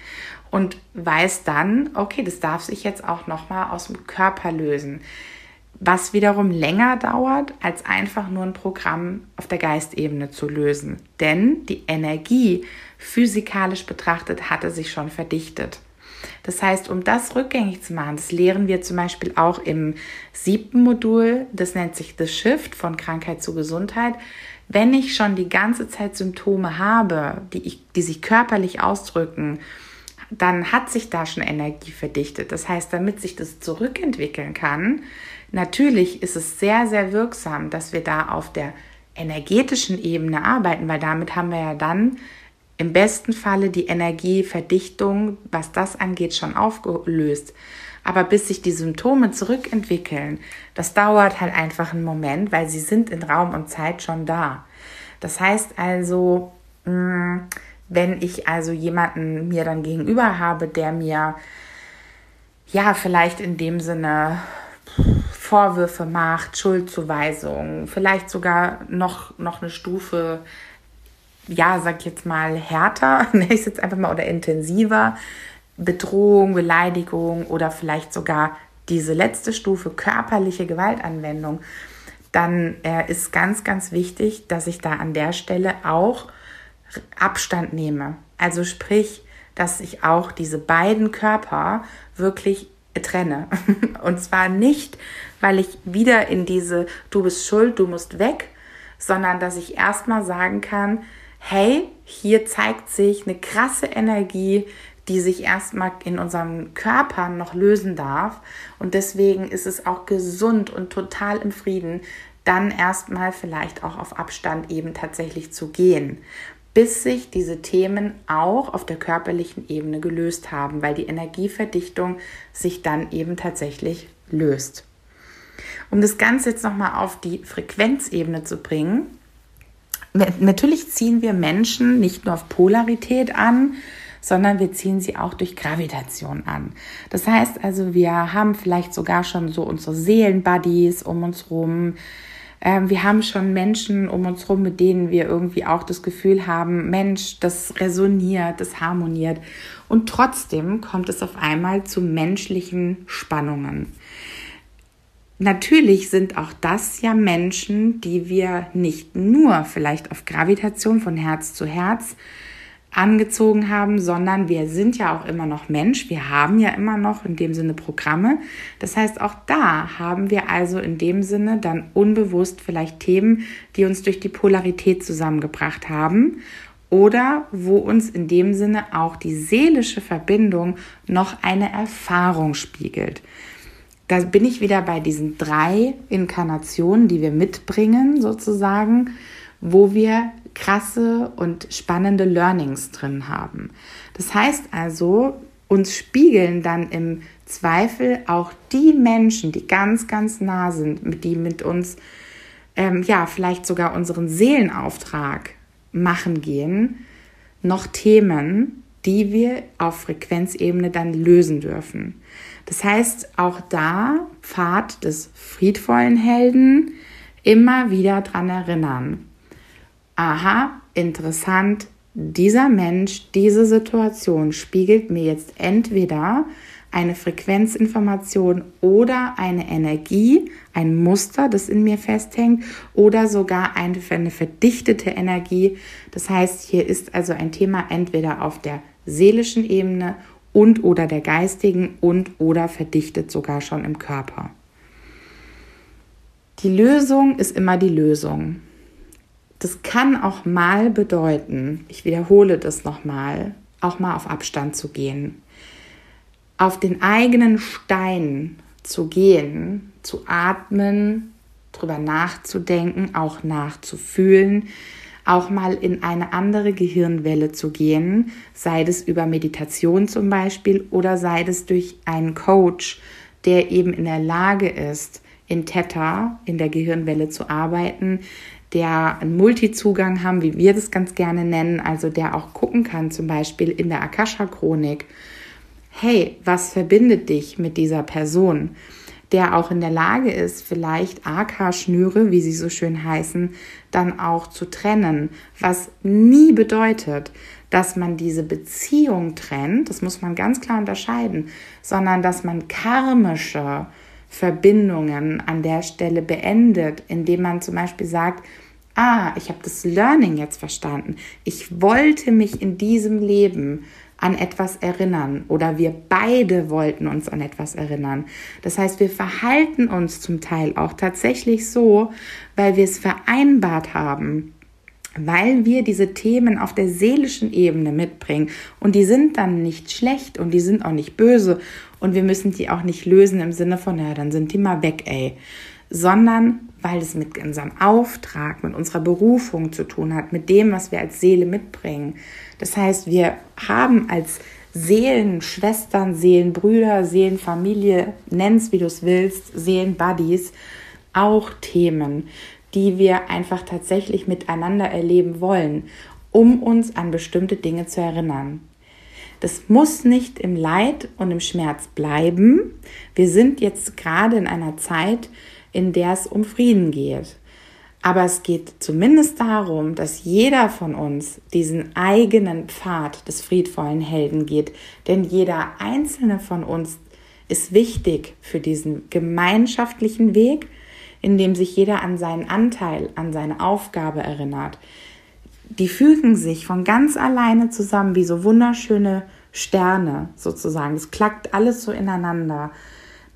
und weiß dann, okay, das darf sich jetzt auch nochmal aus dem Körper lösen was wiederum länger dauert, als einfach nur ein Programm auf der Geistebene zu lösen. Denn die Energie physikalisch betrachtet hatte sich schon verdichtet. Das heißt, um das rückgängig zu machen, das lehren wir zum Beispiel auch im siebten Modul, das nennt sich The Shift von Krankheit zu Gesundheit. Wenn ich schon die ganze Zeit Symptome habe, die, ich, die sich körperlich ausdrücken, dann hat sich da schon Energie verdichtet. Das heißt, damit sich das zurückentwickeln kann, Natürlich ist es sehr, sehr wirksam, dass wir da auf der energetischen Ebene arbeiten, weil damit haben wir ja dann im besten Falle die Energieverdichtung, was das angeht, schon aufgelöst. Aber bis sich die Symptome zurückentwickeln, das dauert halt einfach einen Moment, weil sie sind in Raum und Zeit schon da. Das heißt also, mm, wenn ich also jemanden mir dann gegenüber habe, der mir ja vielleicht in dem Sinne Vorwürfe macht, Schuldzuweisungen, vielleicht sogar noch, noch eine Stufe, ja, sag ich jetzt mal, härter, nenne ich es jetzt einfach mal, oder intensiver, Bedrohung, Beleidigung oder vielleicht sogar diese letzte Stufe, körperliche Gewaltanwendung, dann äh, ist ganz, ganz wichtig, dass ich da an der Stelle auch Abstand nehme. Also sprich, dass ich auch diese beiden Körper wirklich trenne. Und zwar nicht, weil ich wieder in diese Du bist schuld, du musst weg, sondern dass ich erstmal sagen kann, hey, hier zeigt sich eine krasse Energie, die sich erstmal in unserem Körper noch lösen darf. Und deswegen ist es auch gesund und total im Frieden, dann erstmal vielleicht auch auf Abstand eben tatsächlich zu gehen, bis sich diese Themen auch auf der körperlichen Ebene gelöst haben, weil die Energieverdichtung sich dann eben tatsächlich löst. Um das Ganze jetzt nochmal auf die Frequenzebene zu bringen, natürlich ziehen wir Menschen nicht nur auf Polarität an, sondern wir ziehen sie auch durch Gravitation an. Das heißt also, wir haben vielleicht sogar schon so unsere Seelenbuddies um uns rum. Ähm, wir haben schon Menschen um uns rum, mit denen wir irgendwie auch das Gefühl haben, Mensch, das resoniert, das harmoniert. Und trotzdem kommt es auf einmal zu menschlichen Spannungen. Natürlich sind auch das ja Menschen, die wir nicht nur vielleicht auf Gravitation von Herz zu Herz angezogen haben, sondern wir sind ja auch immer noch Mensch. Wir haben ja immer noch in dem Sinne Programme. Das heißt, auch da haben wir also in dem Sinne dann unbewusst vielleicht Themen, die uns durch die Polarität zusammengebracht haben oder wo uns in dem Sinne auch die seelische Verbindung noch eine Erfahrung spiegelt. Da bin ich wieder bei diesen drei Inkarnationen, die wir mitbringen, sozusagen, wo wir krasse und spannende Learnings drin haben. Das heißt also, uns spiegeln dann im Zweifel auch die Menschen, die ganz, ganz nah sind, die mit uns, ähm, ja, vielleicht sogar unseren Seelenauftrag machen gehen, noch Themen, die wir auf Frequenzebene dann lösen dürfen. Das heißt, auch da Pfad des friedvollen Helden immer wieder dran erinnern aha, interessant, dieser Mensch, diese Situation spiegelt mir jetzt entweder eine Frequenzinformation oder eine Energie, ein Muster, das in mir festhängt oder sogar eine, verdichtete Energie. Das heißt, hier ist also ein Thema entweder auf der seelischen Ebene und oder der geistigen und oder verdichtet sogar schon im Körper. Die Lösung ist immer die Lösung. Das kann auch mal bedeuten, ich wiederhole das nochmal, auch mal auf Abstand zu gehen. Auf den eigenen Stein zu gehen, zu atmen, drüber nachzudenken, auch nachzufühlen, auch mal in eine andere Gehirnwelle zu gehen, sei es über Meditation zum Beispiel oder sei es durch einen Coach, der eben in der Lage ist, in Theta, in der Gehirnwelle zu arbeiten, der einen Multizugang haben, wie wir das ganz gerne nennen, also der auch gucken kann, zum Beispiel in der Akasha-Chronik, hey, was verbindet dich mit dieser Person? Der auch in der Lage ist, vielleicht AK-Schnüre, wie sie so schön heißen, dann auch zu trennen, was nie bedeutet, dass man diese Beziehung trennt, das muss man ganz klar unterscheiden, sondern dass man karmische Verbindungen an der Stelle beendet, indem man zum Beispiel sagt, ah, ich habe das Learning jetzt verstanden. Ich wollte mich in diesem Leben an etwas erinnern oder wir beide wollten uns an etwas erinnern. Das heißt, wir verhalten uns zum Teil auch tatsächlich so, weil wir es vereinbart haben, weil wir diese Themen auf der seelischen Ebene mitbringen und die sind dann nicht schlecht und die sind auch nicht böse und wir müssen die auch nicht lösen im Sinne von, ja, dann sind die mal weg, ey. Sondern weil es mit unserem Auftrag, mit unserer Berufung zu tun hat, mit dem, was wir als Seele mitbringen. Das heißt, wir haben als Seelenschwestern, Seelenbrüder, Seelenfamilie, nenn's wie du es willst, Seelenbuddies, auch Themen, die wir einfach tatsächlich miteinander erleben wollen, um uns an bestimmte Dinge zu erinnern. Das muss nicht im Leid und im Schmerz bleiben. Wir sind jetzt gerade in einer Zeit, in der es um Frieden geht. Aber es geht zumindest darum, dass jeder von uns diesen eigenen Pfad des friedvollen Helden geht. Denn jeder einzelne von uns ist wichtig für diesen gemeinschaftlichen Weg, in dem sich jeder an seinen Anteil, an seine Aufgabe erinnert. Die fügen sich von ganz alleine zusammen wie so wunderschöne Sterne sozusagen. Es klackt alles so ineinander.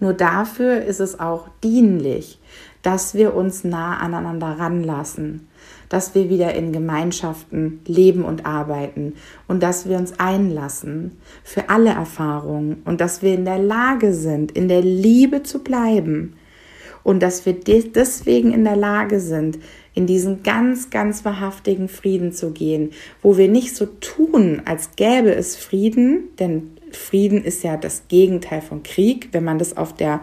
Nur dafür ist es auch dienlich, dass wir uns nah aneinander ranlassen, dass wir wieder in Gemeinschaften leben und arbeiten und dass wir uns einlassen für alle Erfahrungen und dass wir in der Lage sind, in der Liebe zu bleiben und dass wir deswegen in der Lage sind, in diesen ganz, ganz wahrhaftigen Frieden zu gehen, wo wir nicht so tun, als gäbe es Frieden, denn Frieden ist ja das Gegenteil von Krieg, wenn man das auf der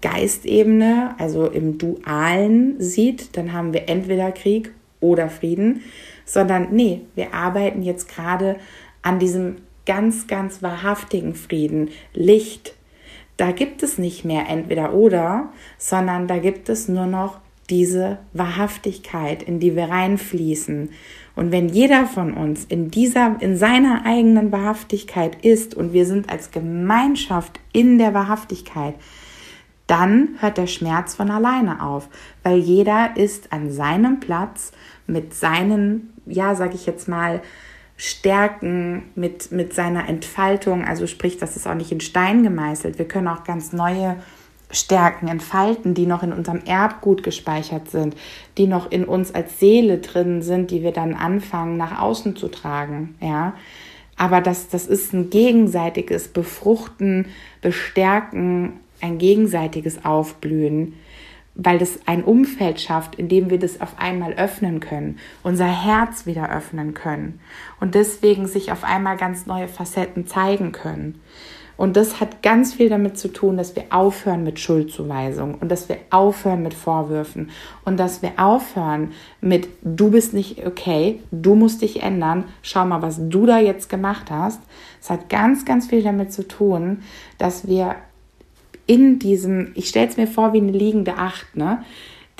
Geistebene, also im Dualen sieht, dann haben wir entweder Krieg oder Frieden, sondern nee, wir arbeiten jetzt gerade an diesem ganz, ganz wahrhaftigen Frieden, Licht. Da gibt es nicht mehr entweder oder, sondern da gibt es nur noch diese Wahrhaftigkeit, in die wir reinfließen. Und wenn jeder von uns in dieser, in seiner eigenen Wahrhaftigkeit ist und wir sind als Gemeinschaft in der Wahrhaftigkeit, dann hört der Schmerz von alleine auf, weil jeder ist an seinem Platz mit seinen, ja, sag ich jetzt mal, Stärken, mit, mit seiner Entfaltung. Also sprich, das ist auch nicht in Stein gemeißelt. Wir können auch ganz neue Stärken entfalten, die noch in unserem Erbgut gespeichert sind, die noch in uns als Seele drin sind, die wir dann anfangen nach außen zu tragen, ja. Aber das, das ist ein gegenseitiges Befruchten, Bestärken, ein gegenseitiges Aufblühen, weil das ein Umfeld schafft, in dem wir das auf einmal öffnen können, unser Herz wieder öffnen können und deswegen sich auf einmal ganz neue Facetten zeigen können. Und das hat ganz viel damit zu tun, dass wir aufhören mit Schuldzuweisung und dass wir aufhören mit Vorwürfen und dass wir aufhören mit du bist nicht okay, du musst dich ändern, schau mal, was du da jetzt gemacht hast. Es hat ganz, ganz viel damit zu tun, dass wir in diesem, ich stelle es mir vor wie eine liegende Acht, ne?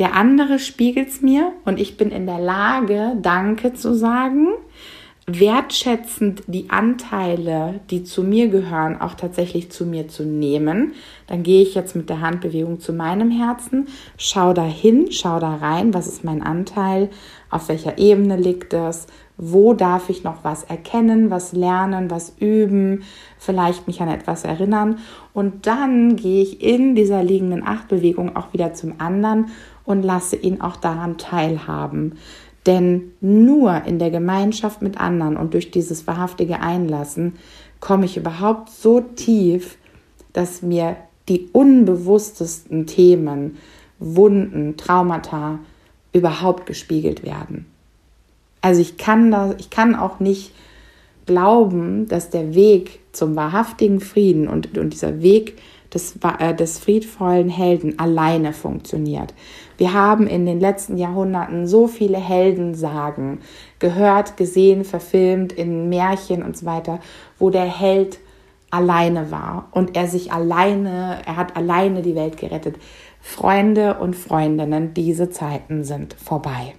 Der andere spiegelt es mir und ich bin in der Lage, Danke zu sagen wertschätzend die Anteile, die zu mir gehören, auch tatsächlich zu mir zu nehmen. Dann gehe ich jetzt mit der Handbewegung zu meinem Herzen, schau da hin, schau da rein, was ist mein Anteil, auf welcher Ebene liegt es, wo darf ich noch was erkennen, was lernen, was üben, vielleicht mich an etwas erinnern. Und dann gehe ich in dieser liegenden Achtbewegung auch wieder zum anderen und lasse ihn auch daran teilhaben. Denn nur in der Gemeinschaft mit anderen und durch dieses wahrhaftige Einlassen komme ich überhaupt so tief, dass mir die unbewusstesten Themen, Wunden, Traumata überhaupt gespiegelt werden. Also ich kann da, ich kann auch nicht glauben, dass der Weg zum wahrhaftigen Frieden und, und dieser Weg des, äh, des friedvollen Helden alleine funktioniert. Wir haben in den letzten Jahrhunderten so viele Heldensagen gehört, gesehen, verfilmt in Märchen und so weiter, wo der Held alleine war und er sich alleine, er hat alleine die Welt gerettet. Freunde und Freundinnen, diese Zeiten sind vorbei.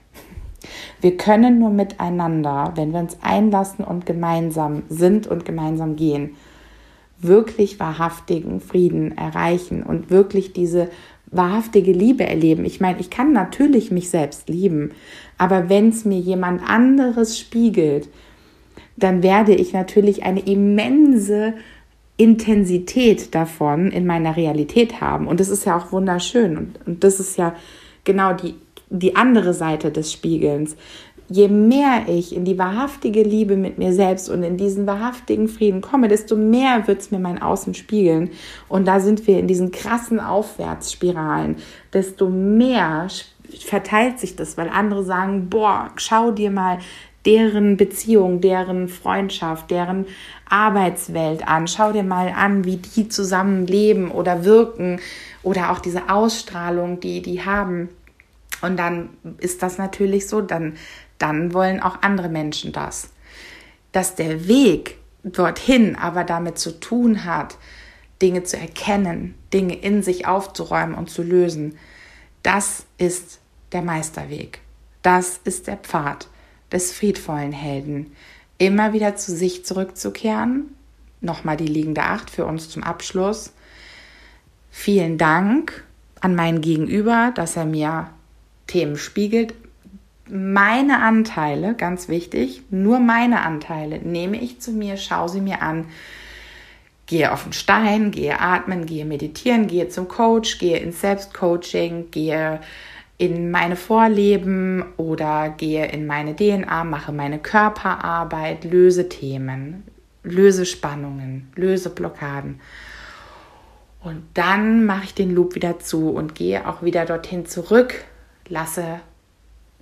Wir können nur miteinander, wenn wir uns einlassen und gemeinsam sind und gemeinsam gehen, wirklich wahrhaftigen Frieden erreichen und wirklich diese wahrhaftige Liebe erleben. Ich meine, ich kann natürlich mich selbst lieben, aber wenn es mir jemand anderes spiegelt, dann werde ich natürlich eine immense Intensität davon in meiner Realität haben. Und das ist ja auch wunderschön. Und, und das ist ja genau die, die andere Seite des Spiegelns je mehr ich in die wahrhaftige Liebe mit mir selbst und in diesen wahrhaftigen Frieden komme, desto mehr wird es mir mein Außen spiegeln. Und da sind wir in diesen krassen Aufwärtsspiralen. Desto mehr verteilt sich das, weil andere sagen, boah, schau dir mal deren Beziehung, deren Freundschaft, deren Arbeitswelt an. Schau dir mal an, wie die zusammen leben oder wirken oder auch diese Ausstrahlung, die die haben. Und dann ist das natürlich so, dann dann wollen auch andere Menschen das. Dass der Weg dorthin aber damit zu tun hat, Dinge zu erkennen, Dinge in sich aufzuräumen und zu lösen, das ist der Meisterweg. Das ist der Pfad des friedvollen Helden. Immer wieder zu sich zurückzukehren. Nochmal die liegende Acht für uns zum Abschluss. Vielen Dank an meinen Gegenüber, dass er mir Themen spiegelt, meine Anteile, ganz wichtig, nur meine Anteile nehme ich zu mir, schaue sie mir an, gehe auf den Stein, gehe atmen, gehe meditieren, gehe zum Coach, gehe ins Selbstcoaching, gehe in meine Vorleben oder gehe in meine DNA, mache meine Körperarbeit, löse Themen, löse Spannungen, löse Blockaden. Und dann mache ich den Loop wieder zu und gehe auch wieder dorthin zurück, lasse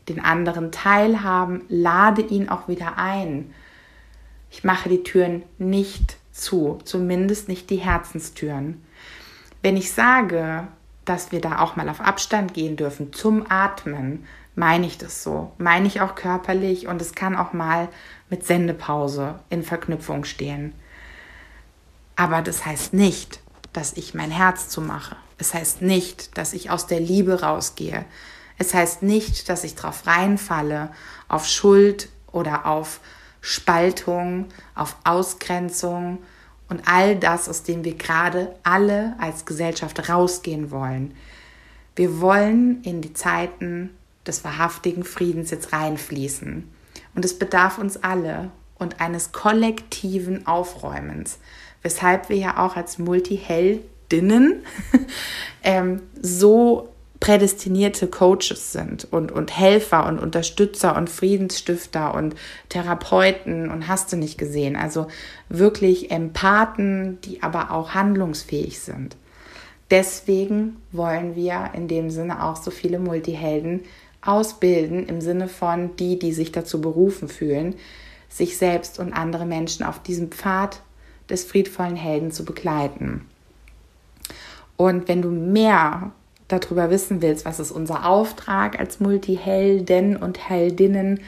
den anderen teilhaben, lade ihn auch wieder ein. Ich mache die Türen nicht zu, zumindest nicht die Herzenstüren. Wenn ich sage, dass wir da auch mal auf Abstand gehen dürfen zum Atmen, meine ich das so. Meine ich auch körperlich und es kann auch mal mit Sendepause in Verknüpfung stehen. Aber das heißt nicht, dass ich mein Herz zumache. Es heißt nicht, dass ich aus der Liebe rausgehe. Es heißt nicht, dass ich darauf reinfalle, auf Schuld oder auf Spaltung, auf Ausgrenzung und all das, aus dem wir gerade alle als Gesellschaft rausgehen wollen. Wir wollen in die Zeiten des wahrhaftigen Friedens jetzt reinfließen. Und es bedarf uns alle und eines kollektiven Aufräumens, weshalb wir ja auch als Multiheldinnen ähm, so prädestinierte Coaches sind und, und Helfer und Unterstützer und Friedensstifter und Therapeuten und hast du nicht gesehen. Also wirklich Empathen, die aber auch handlungsfähig sind. Deswegen wollen wir in dem Sinne auch so viele Multihelden ausbilden, im Sinne von die, die sich dazu berufen fühlen, sich selbst und andere Menschen auf diesem Pfad des friedvollen Helden zu begleiten. Und wenn du mehr darüber wissen willst, was ist unser Auftrag als Multihelden und Heldinnen,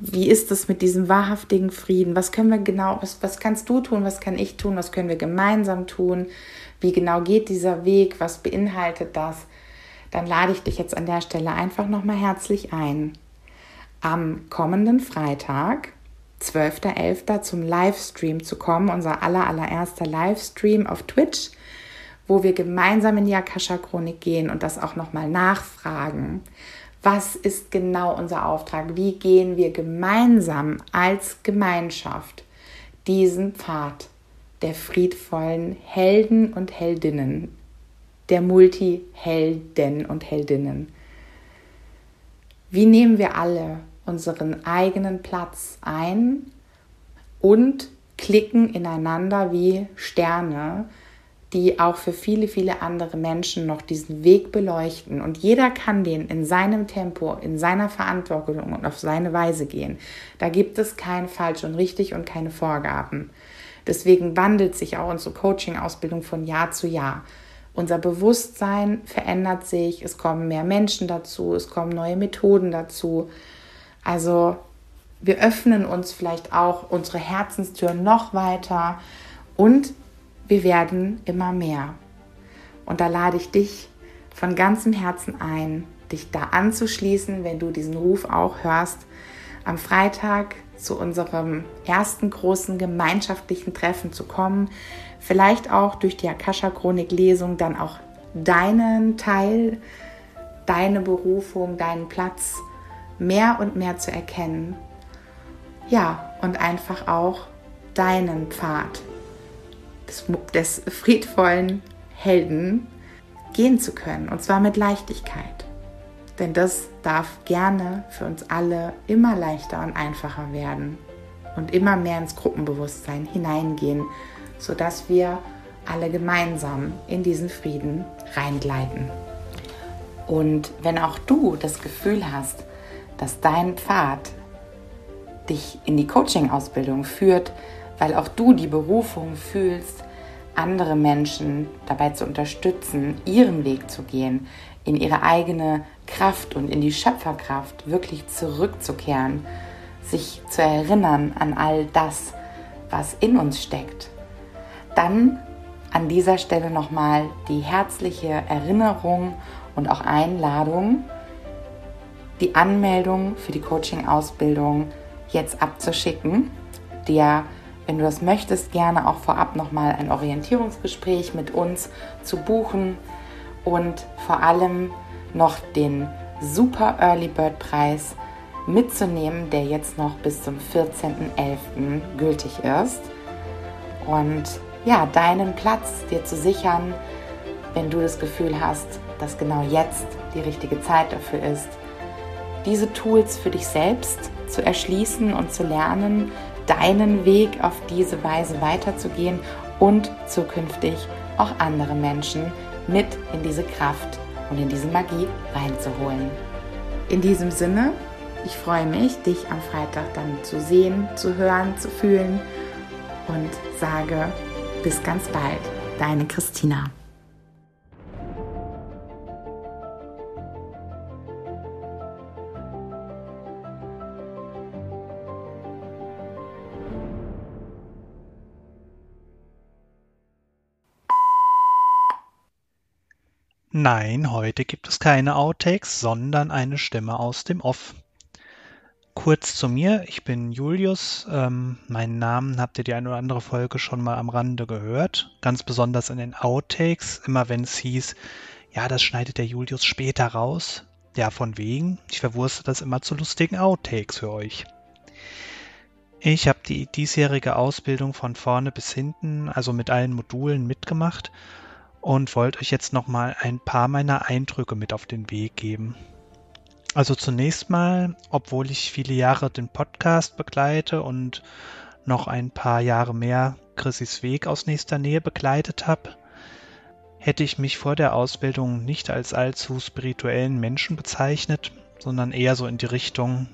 wie ist es mit diesem wahrhaftigen Frieden? Was können wir genau, was, was kannst du tun, was kann ich tun, was können wir gemeinsam tun? Wie genau geht dieser Weg? Was beinhaltet das? Dann lade ich dich jetzt an der Stelle einfach nochmal herzlich ein. Am kommenden Freitag, 12.11. zum Livestream zu kommen, unser aller, allererster Livestream auf Twitch wo wir gemeinsam in die Akasha-Chronik gehen und das auch nochmal nachfragen. Was ist genau unser Auftrag? Wie gehen wir gemeinsam als Gemeinschaft diesen Pfad der friedvollen Helden und Heldinnen, der Multi-Helden und Heldinnen? Wie nehmen wir alle unseren eigenen Platz ein und klicken ineinander wie Sterne, die auch für viele, viele andere Menschen noch diesen Weg beleuchten. Und jeder kann den in seinem Tempo, in seiner Verantwortung und auf seine Weise gehen. Da gibt es kein falsch und richtig und keine Vorgaben. Deswegen wandelt sich auch unsere Coaching-Ausbildung von Jahr zu Jahr. Unser Bewusstsein verändert sich, es kommen mehr Menschen dazu, es kommen neue Methoden dazu. Also wir öffnen uns vielleicht auch unsere Herzenstür noch weiter und wir werden immer mehr. Und da lade ich dich von ganzem Herzen ein, dich da anzuschließen, wenn du diesen Ruf auch hörst, am Freitag zu unserem ersten großen gemeinschaftlichen Treffen zu kommen, vielleicht auch durch die Akasha-Chronik-Lesung dann auch deinen Teil, deine Berufung, deinen Platz mehr und mehr zu erkennen. Ja, und einfach auch deinen Pfad des, des friedvollen Helden gehen zu können. Und zwar mit Leichtigkeit. Denn das darf gerne für uns alle immer leichter und einfacher werden und immer mehr ins Gruppenbewusstsein hineingehen, sodass wir alle gemeinsam in diesen Frieden reingleiten. Und wenn auch du das Gefühl hast, dass dein Pfad dich in die Coaching-Ausbildung führt, weil auch du die Berufung fühlst, andere Menschen dabei zu unterstützen, ihren Weg zu gehen, in ihre eigene Kraft und in die Schöpferkraft wirklich zurückzukehren, sich zu erinnern an all das, was in uns steckt. Dann an dieser Stelle nochmal die herzliche Erinnerung und auch Einladung, die Anmeldung für die Coaching-Ausbildung jetzt abzuschicken, dir wenn du das möchtest, gerne auch vorab nochmal ein Orientierungsgespräch mit uns zu buchen und vor allem noch den Super Early Bird Preis mitzunehmen, der jetzt noch bis zum 14.11. gültig ist. Und ja, deinen Platz dir zu sichern, wenn du das Gefühl hast, dass genau jetzt die richtige Zeit dafür ist, diese Tools für dich selbst zu erschließen und zu lernen, deinen Weg auf diese Weise weiterzugehen und zukünftig auch andere Menschen mit in diese Kraft und in diese Magie reinzuholen. In diesem Sinne, ich freue mich, dich am Freitag dann zu sehen, zu hören, zu fühlen und sage bis ganz bald, deine Christina. Nein, heute gibt es keine Outtakes, sondern eine Stimme aus dem Off. Kurz zu mir, ich bin Julius. Ähm, meinen Namen habt ihr die eine oder andere Folge schon mal am Rande gehört. Ganz besonders in den Outtakes, immer wenn es hieß, ja, das schneidet der Julius später raus. Ja, von wegen. Ich verwurste das immer zu lustigen Outtakes für euch. Ich habe die diesjährige Ausbildung von vorne bis hinten, also mit allen Modulen mitgemacht und wollte euch jetzt nochmal ein paar meiner Eindrücke mit auf den Weg geben. Also zunächst mal, obwohl ich viele Jahre den Podcast begleite und noch ein paar Jahre mehr Chrissys Weg aus nächster Nähe begleitet habe, hätte ich mich vor der Ausbildung nicht als allzu spirituellen Menschen bezeichnet, sondern eher so in die Richtung,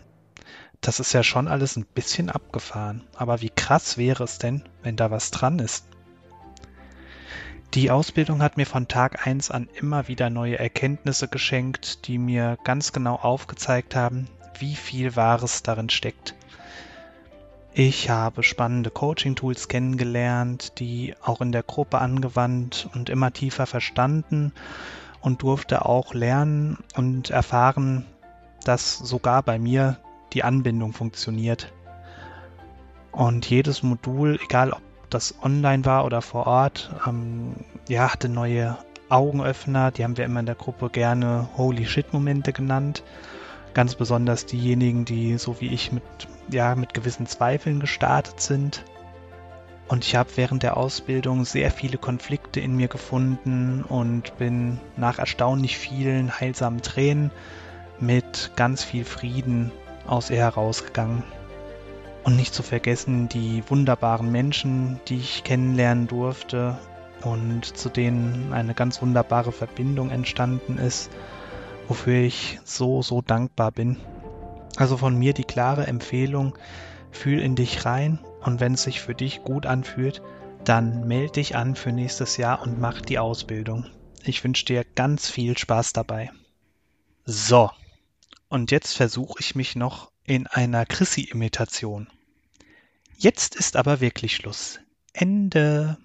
das ist ja schon alles ein bisschen abgefahren, aber wie krass wäre es denn, wenn da was dran ist? Die Ausbildung hat mir von Tag 1 an immer wieder neue Erkenntnisse geschenkt, die mir ganz genau aufgezeigt haben, wie viel Wahres darin steckt. Ich habe spannende Coaching-Tools kennengelernt, die auch in der Gruppe angewandt und immer tiefer verstanden und durfte auch lernen und erfahren, dass sogar bei mir die Anbindung funktioniert. Und jedes Modul, egal ob das online war oder vor Ort, ähm, ja, hatte neue Augenöffner. Die haben wir immer in der Gruppe gerne Holy Shit-Momente genannt. Ganz besonders diejenigen, die so wie ich mit, ja, mit gewissen Zweifeln gestartet sind. Und ich habe während der Ausbildung sehr viele Konflikte in mir gefunden und bin nach erstaunlich vielen heilsamen Tränen mit ganz viel Frieden aus ihr herausgegangen. Und nicht zu vergessen die wunderbaren Menschen, die ich kennenlernen durfte und zu denen eine ganz wunderbare Verbindung entstanden ist, wofür ich so, so dankbar bin. Also von mir die klare Empfehlung, fühl in dich rein und wenn es sich für dich gut anfühlt, dann melde dich an für nächstes Jahr und mach die Ausbildung. Ich wünsche dir ganz viel Spaß dabei. So, und jetzt versuche ich mich noch in einer Chrissy-Imitation. Jetzt ist aber wirklich Schluss. Ende.